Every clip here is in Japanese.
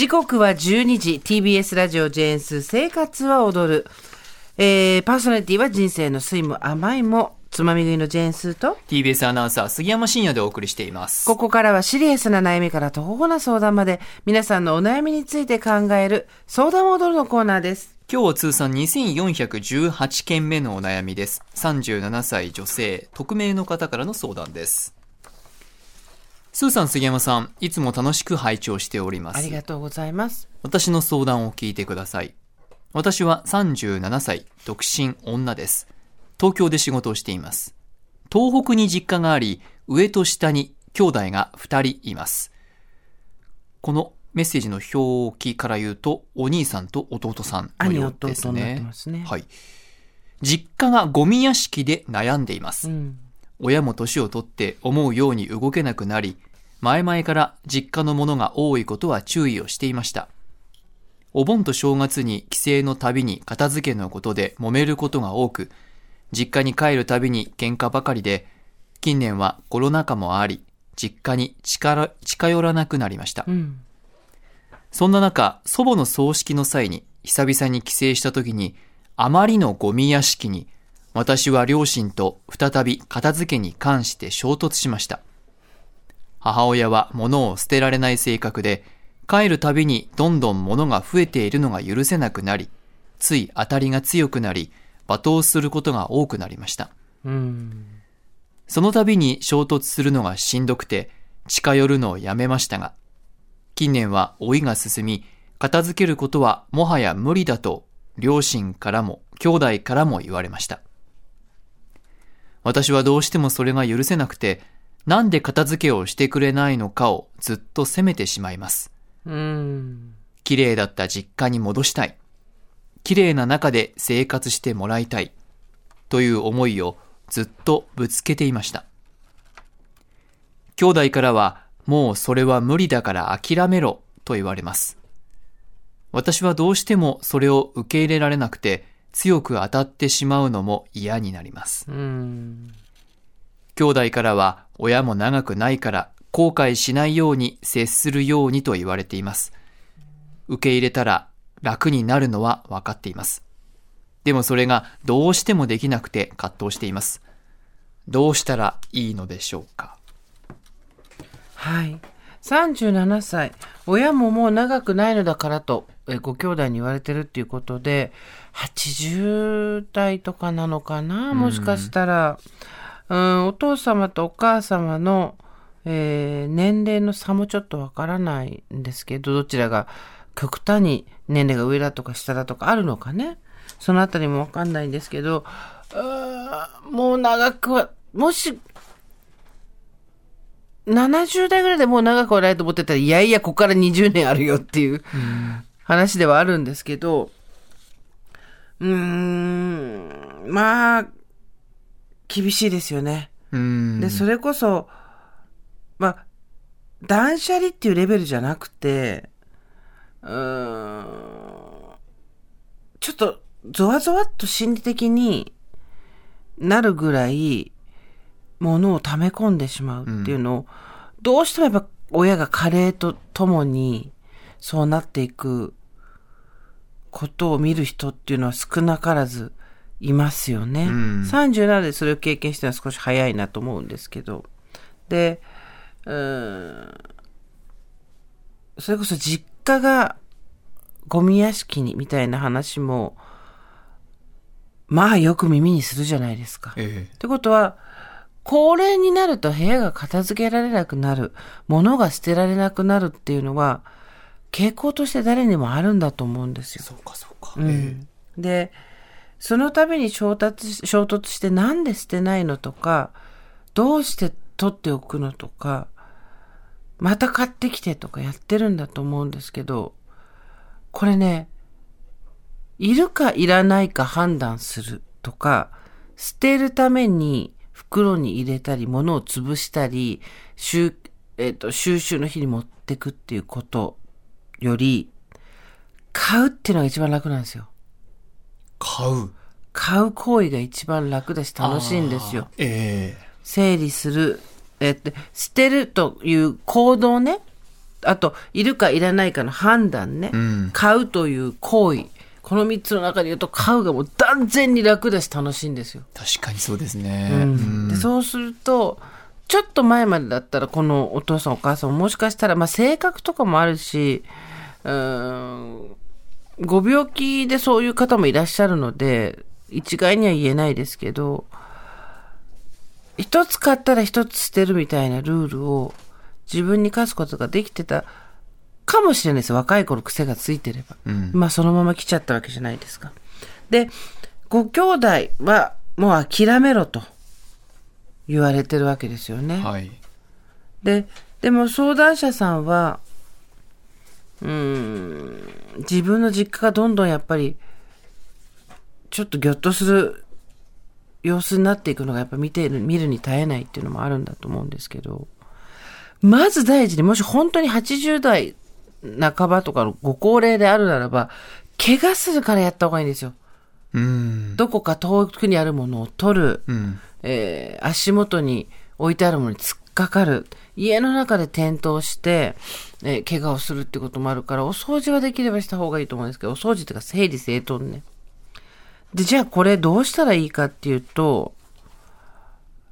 時刻は12時。TBS ラジオジェーンス生活は踊る、えー、パーソナリティは人生の酸いも甘いも。つまみ食いのジェーンスーと。TBS アナウンサー杉山真也でお送りしています。ここからはシリアスな悩みから途方な相談まで。皆さんのお悩みについて考える相談を踊るのコーナーです。今日は通算2418件目のお悩みです。37歳女性匿名の方からの相談ですスーさん杉山さんいつも楽しく拝聴しております。ありがとうございます。私の相談を聞いてください。私は37歳独身女です。東京で仕事をしています。東北に実家があり上と下に兄弟が2人います。このメッセージの表記から言うとお兄さんと弟さんのようですね。ますね。はい。実家がゴミ屋敷で悩んでいます、うん。親も年を取って思うように動けなくなり、前々から実家のものが多いことは注意をしていました。お盆と正月に帰省のたびに片付けのことで揉めることが多く、実家に帰るたびに喧嘩ばかりで、近年はコロナ禍もあり、実家に近近寄らなくなりました。うんそんな中、祖母の葬式の際に久々に帰省した時に、あまりのゴミ屋敷に、私は両親と再び片付けに関して衝突しました。母親は物を捨てられない性格で、帰るたびにどんどん物が増えているのが許せなくなり、つい当たりが強くなり、罵倒することが多くなりました。うんその度に衝突するのがしんどくて、近寄るのをやめましたが、近年は老いが進み、片付けることはもはや無理だと、両親からも兄弟からも言われました。私はどうしてもそれが許せなくて、なんで片付けをしてくれないのかをずっと責めてしまいます。うん綺麗だった実家に戻したい。綺麗な中で生活してもらいたい。という思いをずっとぶつけていました。兄弟からは、もうそれは無理だから諦めろと言われます。私はどうしてもそれを受け入れられなくて、強く当たってしまうのも嫌になります。うん兄弟からは親も長くないから後悔しないように接するようにと言われています。受け入れたら楽になるのは分かっています。でもそれがどうしてもできなくて葛藤しています。どうしたらいいのでしょうか？はい。37歳。親ももう長くないのだからと、えご兄弟に言われてるっていうことで、80代とかなのかな？もしかしたら、うん、お父様とお母様の、えー年齢の差もちょっとわからないんですけど、どちらが極端に年齢が上だとか下だとかあるのかね。そのあたりもわかんないんですけど、もう長くは、もし70代ぐらいでもう長くはないと思ってたら、いやいや、ここから20年あるよっていう話ではあるんですけど、うーん、まあ、厳しいですよね。で、それこそ、まあ、断捨離っていうレベルじゃなくて、うーん、ちょっと、ゾワゾワっと心理的になるぐらい、ものを溜め込んでしまうっていうのを、どうしてもやっぱ親が加齢とともに、そうなっていくことを見る人っていうのは少なからずいますよね。うん37でそれを経験してるのは少し早いなと思うんですけど。で、うーん、それこそ実家がゴミ屋敷にみたいな話も、まあよく耳にするじゃないですか。えってことは、高齢になると部屋が片付けられなくなる、物が捨てられなくなるっていうのは、傾向として誰にもあるんだと思うんですよ。そうかそうか。うんで、その度に衝突衝突してなんで捨てないのとか、どうして取っておくのとか、また買ってきてとかやってるんだと思うんですけど、これね、いるかいらないか判断するとか、捨てるために袋に入れたり、物を潰したり、収,、えっと収集の日に持ってくっていうことより、買うっていうのが一番楽なんですよ。買う。買う行為が一番楽だし楽しいんですよ。ええ整理する、えっと、捨てるという行動ね。あと、いるかいらないかの判断ね。うん。買うという行為。この3つの中で言うと、買うがもう断然に楽だし楽しいんですよ。確かにそうですね。うんでそうすると、ちょっと前までだったら、このお父さんお母さんももしかしたら、まあ性格とかもあるし、うーん、ご病気でそういう方もいらっしゃるので、一概には言えないですけど、一つ買ったら一つ捨てるみたいなルールを自分に課すことができてたかもしれないです。若い頃癖がついてれば。うんまあそのまま来ちゃったわけじゃないですか。で、ご兄弟はもう諦めろと言われてるわけですよね。はい。で、でも相談者さんは、うーん、自分の実家がどんどんやっぱり、ちょっとぎょっとする様子になっていくのがやっぱ見ている、見るに耐えないっていうのもあるんだと思うんですけど、まず第一にもし本当に80代半ばとかのご高齢であるならば、怪我するからやった方がいいんですよ。うん。どこか遠くにあるものを取る。うん。えー足元に置いてあるものに突っかかる。家の中で転倒して、えー怪我をするってこともあるから、お掃除はできればした方がいいと思うんですけど、お掃除っていうか整理整頓ね。で、じゃあこれどうしたらいいかっていうと、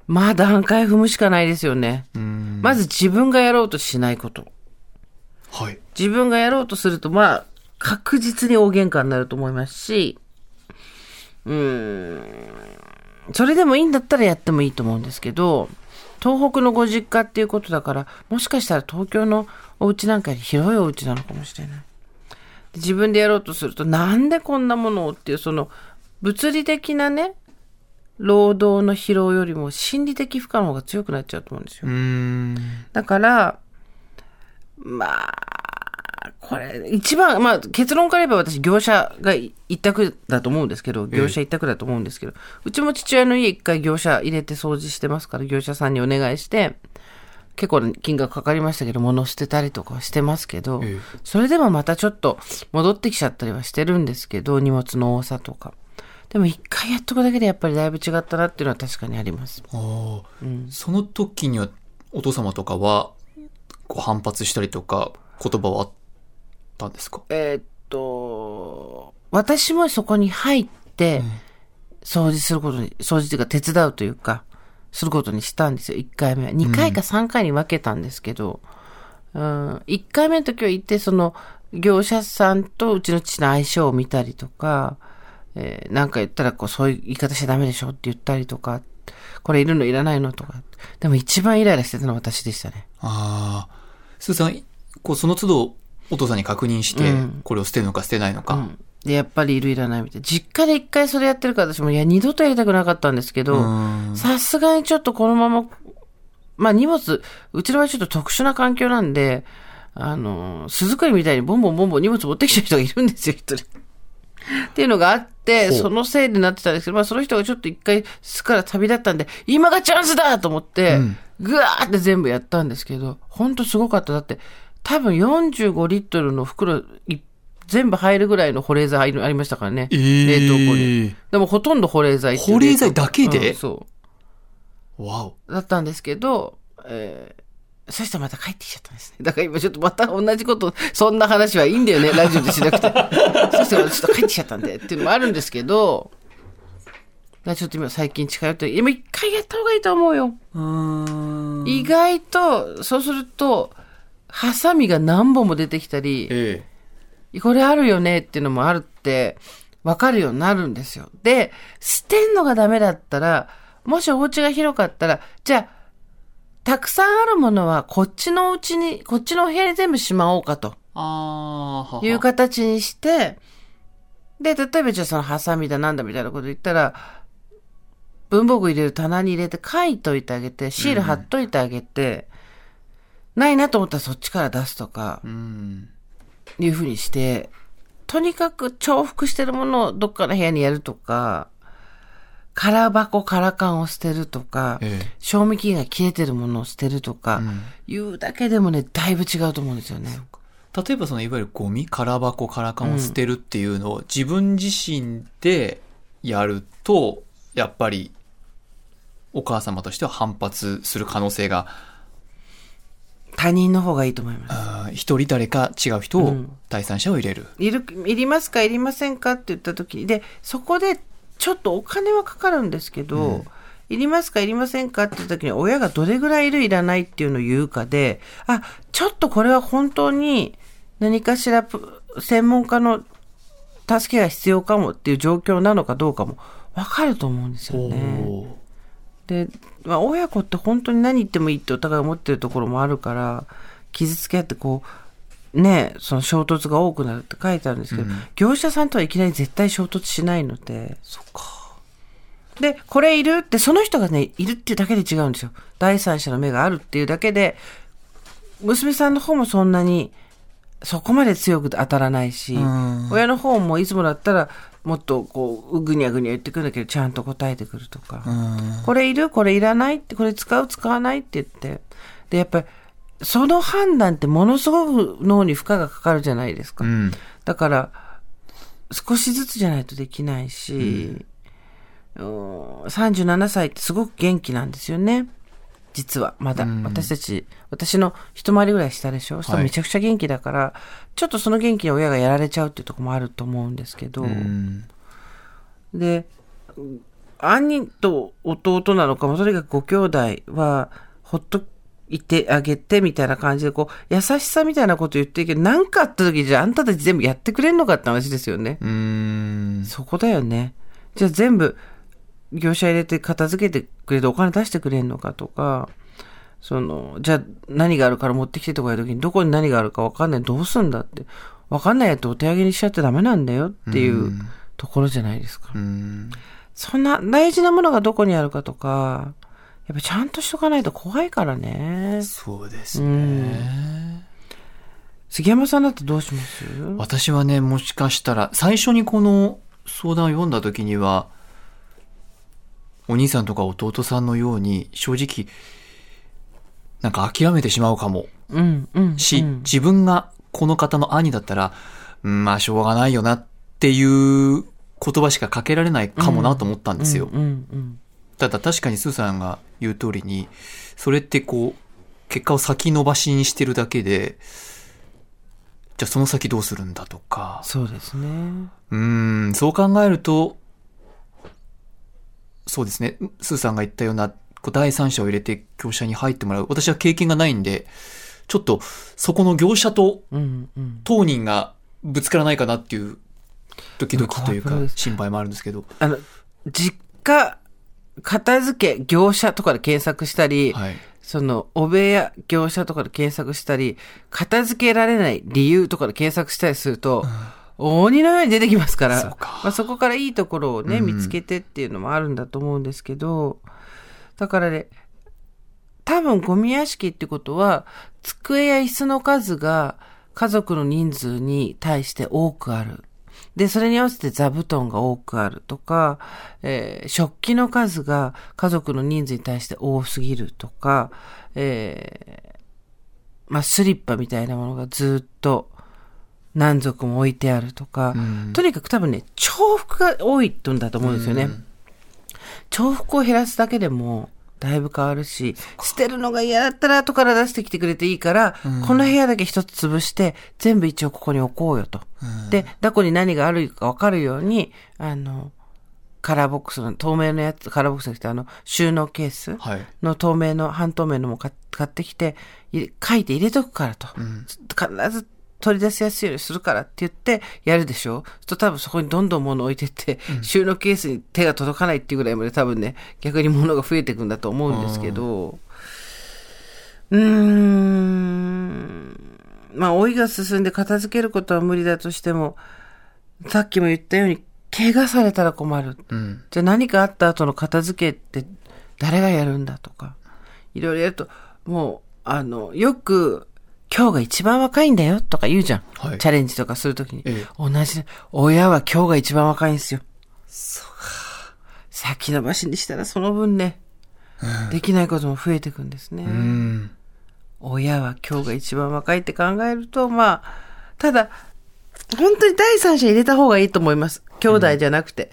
まあ段階踏むしかないですよね。うん。まず自分がやろうとしないこと。はい。自分がやろうとすると、まあ、確実に大喧嘩になると思いますし、うーん、それでもいいんだったらやってもいいと思うんですけど、東北のご実家っていうことだから、もしかしたら東京のお家なんかより広いお家なのかもしれない。で自分でやろうとすると、なんでこんなものをっていう、その、物理的なね、労働の疲労よりも心理的負荷の方が強くなっちゃうと思うんですよ。うん。だから、まあ、これ、一番、まあ、結論から言えば私、業者が一択だと思うんですけど、業者一択だと思うんですけど、うちも父親の家一回業者入れて掃除してますから、業者さんにお願いして、結構な金額かかりましたけど、物捨てたりとかはしてますけど、ええ。それでもまたちょっと戻ってきちゃったりはしてるんですけど、荷物の多さとか。でも一回やっとくだけでやっぱりだいぶ違ったなっていうのは確かにあります。ああ、その時にはお父様とかはこう反発したりとか言葉はあったんですか？えーっと、私もそこに入って、掃除することに、掃除というか手伝うというか、することにしたんですよ、1回目は。2回か3回に分けたんですけど、うん、1回目の時は行って、その、業者さんとうちの父の相性を見たりとか、えーなんか言ったら、こう、そういう言い方しちゃダメでしょって言ったりとか、これいるのいらないのとか。でも一番イライラしてたのは私でしたね。ああ。すーさん、こうその都度お父さんに確認して、うんこれを捨てるのか捨てないのか。うんで、やっぱりいるいらないみたいな。実家で一回それやってるから私も、いや、二度とやりたくなかったんですけど、うんさすがにちょっとこのまま、まあ荷物、うちの場合ちょっと特殊な環境なんで、あの、巣作りみたいにボンボンボンボン荷物持ってきた人がいるんですよ、一人。っていうのがあって、そのせいでなってたんですけど、まあその人がちょっと一回巣から旅立ったんで、今がチャンスだと思ってうん、ぐわーって全部やったんですけど、ほんとすごかった。だって、多分45リットルの袋い全部入るぐらいの保冷剤ありましたからね。えー冷凍庫に。でもほとんど保冷剤保冷剤だけで？うんそわお。う。だったんですけど、えーそしたらまた帰ってきちゃったんですね。だから今ちょっとまた同じこと、そんな話はいいんだよね、ラジオでしなくて。そしたらちょっと帰ってきちゃったんで、っていうのもあるんですけど、だちょっと今最近近寄って、今一回やった方がいいと思うよ。うん意外と、そうすると、ハサミが何本も出てきたり、えこれあるよねっていうのもあるって、わかるようになるんですよ。で、捨てんのがダメだったら、もしお家が広かったら、じゃあ、たくさんあるものはこっちのうちに、こっちのお部屋に全部しまおうかという形にして、で、例えばじゃあそのハサミだなんだみたいなこと言ったら、文房具入れる棚に入れて書いといてあげて、シール貼っといてあげて、ないなと思ったらそっちから出すとか、うん。いうふうにして、とにかく重複してるものをどっかの部屋にやるとか、空箱、空缶を捨てるとか、ええ。賞味期限が切れてるものを捨てるとか、ん。いうだけでもね、だいぶ違うと思うんですよね。例えばそのいわゆるゴミ、空箱、空缶を捨てるっていうのを自分自身でやると、やっぱりお母様としては反発する可能性が他人の方がいいと思います。一人誰か違う人を、うん第三者を入れる。いる、いりますかいりませんかって言った時で、そこでちょっとお金はかかるんですけど、いりますかいりませんかって言った時に親がどれぐらいいるいらないっていうのを言うかで、あ、ちょっとこれは本当に何かしらぷ専門家の助けが必要かもっていう状況なのかどうかもわかると思うんですよね。で、まあ、親子って本当に何言ってもいいってお互い思ってるところもあるから、傷つけ合ってこう、ね、その衝突が多くなるって書いてあるんですけど、業者さんとはいきなり絶対衝突しないので、そっか。で、これいるって、その人がね、いるっていうだけで違うんですよ。第三者の目があるっていうだけで、娘さんの方もそんなに、そこまで強く当たらないし、ん親の方もいつもだったら、もっとこう、ぐにゃぐにゃ言ってくるんだけど、ちゃんと答えてくるとか。うん。これいるこれいらないって、これ使う使わないって言って。で、やっぱり、その判断ってものすごく脳に負荷がかかるじゃないですか。うん。だから、少しずつじゃないとできないし、うん、37歳ってすごく元気なんですよね。実は、まだ。うん私たち、私の一回りぐらい下でしょ、そしたらめちゃくちゃ元気だから、ちょっとその元気に親がやられちゃうっていうところもあると思うんですけど、うん。で、うん兄と弟なのかも、とにかくご兄弟は、ほっといてあげて、みたいな感じで、こう、優しさみたいなこと言ってるけど、何かあった時じゃああんたたち全部やってくれんのかって話ですよね。うん。そこだよね。じゃあ全部、業者入れて片付けてくれてお金出してくれんのかとか、その、じゃあ何があるから持ってきてとかいう時にどこに何があるか分かんない。どうすんだって。分かんないやつお手上げにしちゃってダメなんだよっていうところじゃないですか。うん。そんな大事なものがどこにあるかとか、やっぱちゃんとしとかないと怖いからね。そうですね。杉山さんだってどうします？私はね、もしかしたら、最初にこの相談を読んだ時には、お兄さんとか弟さんのように、正直、なんか諦めてしまうかもうん、うん。し、うん自分がこの方の兄だったら、うんまあしょうがないよなっていう言葉しかかけられないかもなと思ったんですよ。ただ確かにスーさんが言う通りに、それってこう、結果を先延ばしにしてるだけで、じゃあその先どうするんだとか、そうですね。うーん、そう考えると、そうですね、スーさんが言ったような、こう第三者を入れて業者に入ってもらう。私は経験がないんで、ちょっとそこの業者とうん、うん。当人がぶつからないかなっていう、ドキドキというか心配もあるんですけど。あの、実家、片付け、業者とかで検索したり、はい。その、お部屋、業者とかで検索したり、片付けられない理由とかで検索したりすると、鬼のように出てきますから、そまあ、そこからいいところをね、うん。見つけてっていうのもあるんだと思うんですけど、だからね、多分ゴミ屋敷ってことは、机や椅子の数が家族の人数に対して多くある。で、それに合わせて座布団が多くあるとか、えー食器の数が家族の人数に対して多すぎるとか、えーまあ、スリッパみたいなものがずっと何足も置いてあるとか、うんとにかく多分ね、重複が多いんだと思うんですよね。うん重複を減らすだけでも、だいぶ変わるし、捨てるのが嫌だったら後から出してきてくれていいから、この部屋だけ一つ潰して、全部一応ここに置こうよと。で、どこに何があるかわかるように、あの、カラーボックスの透明のやつ、カラーボックスが来て、あの、収納ケースはい。の透明の、半透明のも買買ってきて、書いて入れとくからと。ん必ず取り出しやすいようにするからって言ってやるでしょ。と多分そこにどんどん物置いてって、収納ケースに手が届かないっていうぐらいまで多分ね、逆に物が増えていくんだと思うんですけど、うーん、まあ老いが進んで片付けることは無理だとしても、さっきも言ったように、怪我されたら困る。うん。じゃあ何かあった後の片付けって誰がやるんだとか、いろいろやると、もう、あの、よく、今日が一番若いんだよとか言うじゃん。はいチャレンジとかするときに。ええ同じ、親は今日が一番若いんですよ。先延ばしにしたらその分ね、できないことも増えていくんですね。うん。親は今日が一番若いって考えると、まあ、ただ、本当に第三者入れた方がいいと思います。兄弟じゃなくて。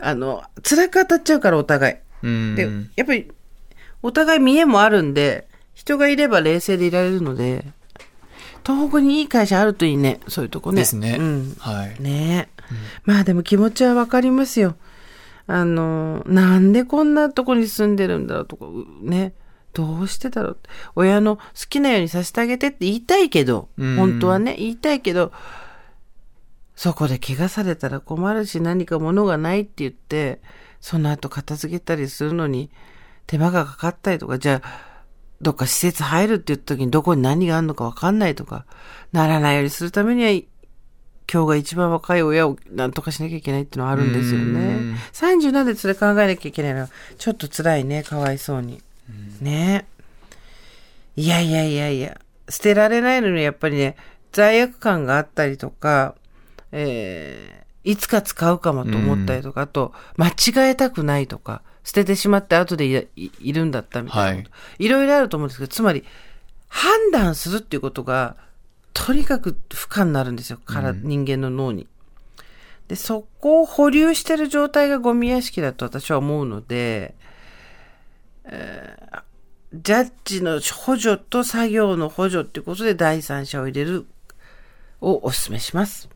あの、辛く当たっちゃうからお互い。うん。で、やっぱり、お互い見栄もあるんで、人がいれば冷静でいられるので、東北にいい会社あるといいね。そういうとこね。ですね。うん。はい。ねえ、まあでも気持ちはわかりますよ。あの、なんでこんなとこに住んでるんだろうとか、うね。どうしてだろう親の好きなようにさせてあげてって言いたいけど、うん本当はね、言いたいけど、そこで怪我されたら困るし何か物がないって言って、その後片付けたりするのに手間がかかったりとか、じゃあ、どっか施設入るって言った時にどこに何があるのかわかんないとか、ならないようにするためには、今日が一番若い親を何とかしなきゃいけないってのはあるんですようねん。37でそれ考えなきゃいけないのは、ちょっと辛いね、かわいそうに。ねいやいやいやいや、捨てられないのにやっぱりね、罪悪感があったりとか、えーいつか使うかもと思ったりとか、あと、間違えたくないとか、捨ててしまって後でいいいるんだったみたいなこと、い、ろいろあると思うんですけど、つまり、判断するっていうことが、とにかく不可になるんですよ、から、人間の脳に。で、そこを保留してる状態がゴミ屋敷だと私は思うので、ジャッジの補助と作業の補助っていうことで第三者を入れるをお勧めします。